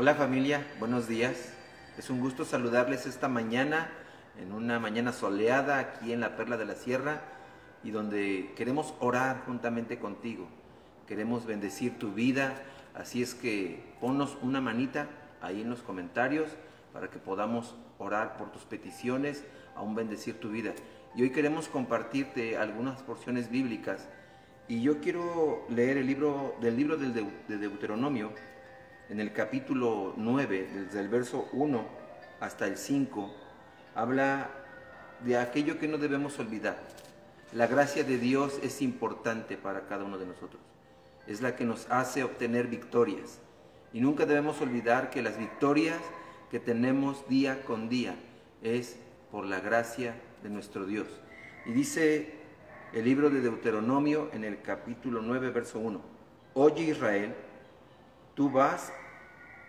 Hola familia, buenos días. Es un gusto saludarles esta mañana, en una mañana soleada aquí en la Perla de la Sierra y donde queremos orar juntamente contigo. Queremos bendecir tu vida, así es que ponnos una manita ahí en los comentarios para que podamos orar por tus peticiones, aún bendecir tu vida. Y hoy queremos compartirte algunas porciones bíblicas y yo quiero leer el libro del libro de Deuteronomio en el capítulo 9, desde el verso 1 hasta el 5, habla de aquello que no debemos olvidar. La gracia de Dios es importante para cada uno de nosotros. Es la que nos hace obtener victorias. Y nunca debemos olvidar que las victorias que tenemos día con día es por la gracia de nuestro Dios. Y dice el libro de Deuteronomio en el capítulo 9, verso 1. Oye Israel, tú vas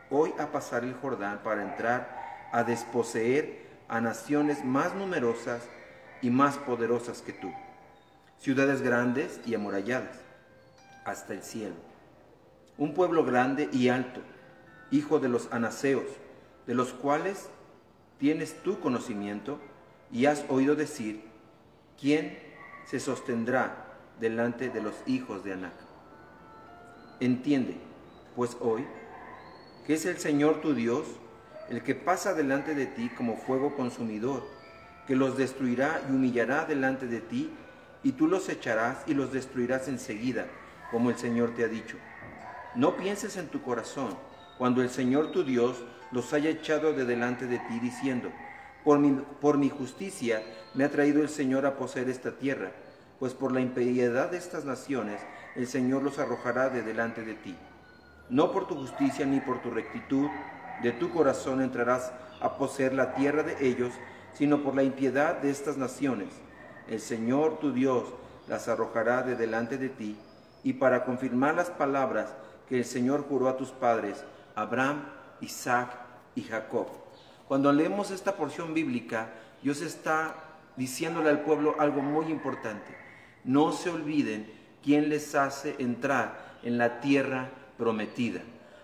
hoy a pasar el Jordán para entrar a desposeer a naciones más numerosas y más poderosas que tú, ciudades grandes y amuralladas, hasta el cielo. Un pueblo grande y alto, hijo de los anaseos, de los cuales tienes tu conocimiento y has oído decir, ¿quién se sostendrá delante de los hijos de Anac? Entiende, pues hoy, que es el Señor tu Dios, el que pasa delante de ti como fuego consumidor, que los destruirá y humillará delante de ti, y tú los echarás y los destruirás enseguida, como el Señor te ha dicho. No pienses en tu corazón, cuando el Señor tu Dios los haya echado de delante de ti, diciendo, por mi, por mi justicia me ha traído el Señor a poseer esta tierra, pues por la impiedad de estas naciones el Señor los arrojará de delante de ti no por tu justicia ni por tu rectitud de tu corazón entrarás a poseer la tierra de ellos, sino por la impiedad de estas naciones. El Señor tu Dios las arrojará de delante de ti, y para confirmar las palabras que el Señor juró a tus padres, Abraham, Isaac y Jacob. Cuando leemos esta porción bíblica, Dios está diciéndole al pueblo algo muy importante. No se olviden quién les hace entrar en la tierra prometida.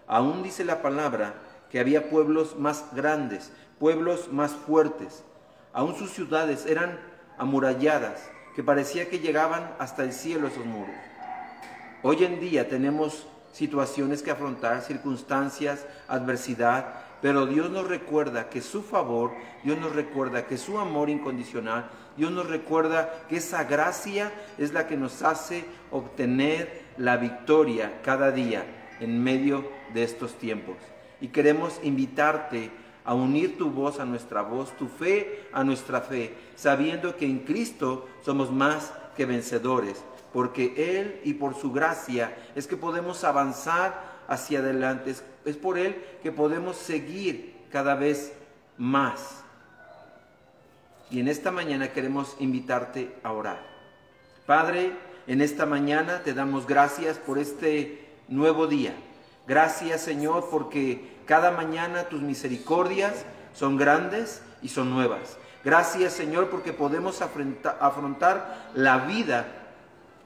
Aún dice la palabra que había pueblos más grandes, pueblos más fuertes. Aún sus ciudades eran amuralladas, que parecía que llegaban hasta el cielo esos muros. Hoy en día tenemos situaciones que afrontar, circunstancias, adversidad, pero Dios nos recuerda que su favor, Dios nos recuerda que su amor incondicional, Dios nos recuerda que esa gracia es la que nos hace obtener la victoria cada día en medio de estos tiempos. Y queremos invitarte a unir tu voz a nuestra voz, tu fe a nuestra fe, sabiendo que en Cristo somos más que vencedores, porque Él y por su gracia es que podemos avanzar hacia adelante, es, por Él que podemos seguir cada vez más. Y en esta mañana queremos invitarte a orar. Padre, en esta mañana te damos gracias por este nuevo día. Gracias Señor porque cada mañana tus misericordias son grandes y son nuevas. Gracias Señor porque podemos afrontar la vida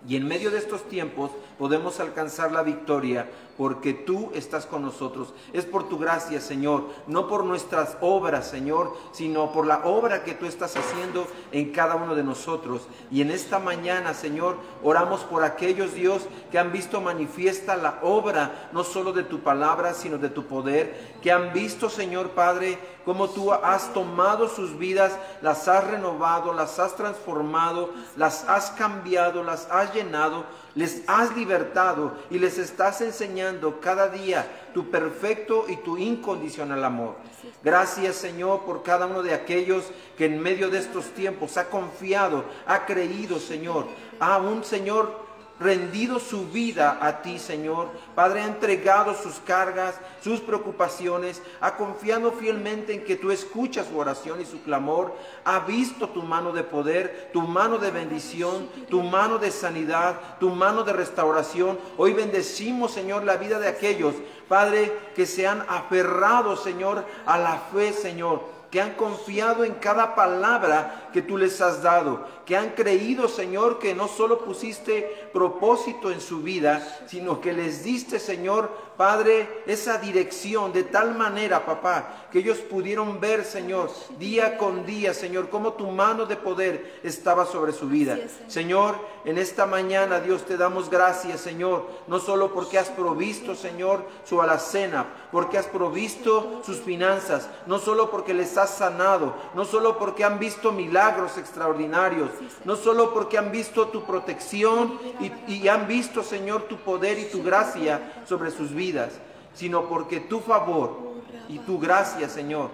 y en medio de estos tiempos podemos alcanzar la victoria porque tú estás con nosotros. Es por tu gracia, Señor, no por nuestras obras, Señor, sino por la obra que tú estás haciendo en cada uno de nosotros. Y en esta mañana, Señor, oramos por aquellos, Dios, que han visto manifiesta la obra, no solo de tu palabra, sino de tu poder, que han visto, Señor Padre, cómo tú has tomado sus vidas, las has renovado, las has transformado, las has cambiado, las has llenado les has libertado y les estás enseñando cada día tu perfecto y tu incondicional amor. Gracias Señor por cada uno de aquellos que en medio de estos tiempos ha confiado, ha creído Señor, a un Señor rendido su vida a ti, Señor. Padre, ha entregado sus cargas, sus preocupaciones, ha confiado fielmente en que tú escuchas su oración y su clamor, ha visto tu mano de poder, tu mano de bendición, tu mano de sanidad, tu mano de restauración. Hoy bendecimos, Señor, la vida de aquellos, Padre, que se han aferrado, Señor, a la fe, Señor que han confiado en cada palabra que tú les has dado, que han creído, Señor, que no solo pusiste propósito en su vida, sino que les diste, Señor, Padre, esa dirección de tal manera, papá, que ellos pudieron ver, Señor, día con día, Señor, cómo tu mano de poder estaba sobre su vida. Señor, en esta mañana, Dios, te damos gracias, Señor, no solo porque has provisto, Señor, su alacena, porque has provisto sus finanzas, no solo porque les has sanado, no solo porque han visto milagros extraordinarios, no solo porque han visto tu protección y, y han visto, Señor, tu poder y tu gracia sobre sus vidas sino porque tu favor y tu gracia, Señor,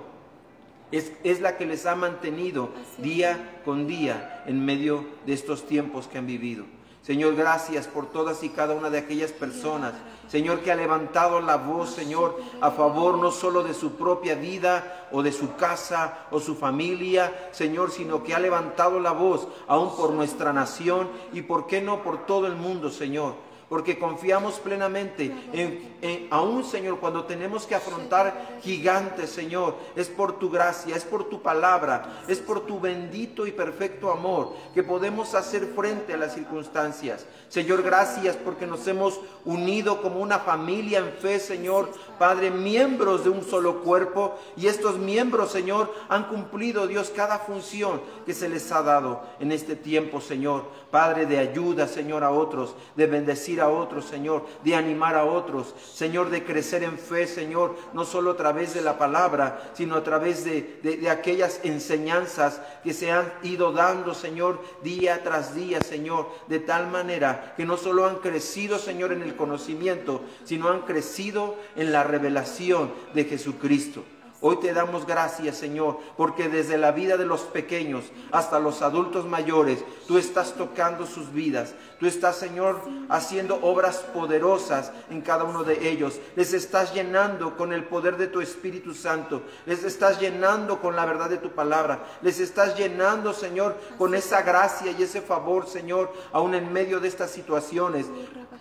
es, es, la que les ha mantenido día con día en medio de estos tiempos que han vivido. Señor, gracias por todas y cada una de aquellas personas, Señor, que ha levantado la voz, Señor, a favor no solo de su propia vida o de su casa o su familia, Señor, sino que ha levantado la voz aún por nuestra nación y, ¿por qué no, por todo el mundo, Señor? Porque confiamos plenamente en, aún, Señor, cuando tenemos que afrontar gigantes, Señor, es por tu gracia, es por tu palabra, es por tu bendito y perfecto amor que podemos hacer frente a las circunstancias. Señor, gracias porque nos hemos unido como una familia en fe, Señor, Padre, miembros de un solo cuerpo y estos miembros, Señor, han cumplido, Dios, cada función que se les ha dado en este tiempo, Señor. Padre, de ayuda, Señor, a otros, de bendecir a otros, Señor, de animar a otros, Señor, de crecer en fe, Señor, no solo a través de la palabra, sino a través de, de, aquellas enseñanzas que se han ido dando, Señor, día tras día, Señor, de tal manera que no solo han crecido, Señor, en el conocimiento, sino han crecido en la revelación de Jesucristo. Hoy te damos gracias, Señor, porque desde la vida de los pequeños hasta los adultos mayores, tú estás tocando sus vidas. Tú estás, Señor, haciendo obras poderosas en cada uno de ellos. Les estás llenando con el poder de tu Espíritu Santo. Les estás llenando con la verdad de tu palabra. Les estás llenando, Señor, con esa gracia y ese favor, Señor, aún en medio de estas situaciones.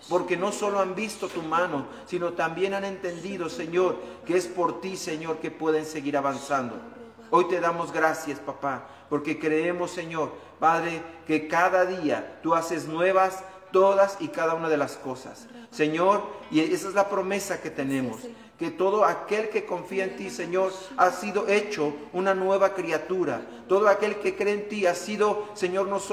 Porque no solo han visto tu mano, sino también han entendido, Señor, que es por ti, Señor, que pueden seguir avanzando. Hoy te damos gracias, papá, porque creemos, Señor, Padre, que cada día tú haces nuevas todas y cada una de las cosas. Señor, y esa es la promesa que tenemos, que todo aquel que confía en ti, Señor, ha sido hecho una nueva criatura. Todo aquel que cree en ti ha sido, Señor, no solo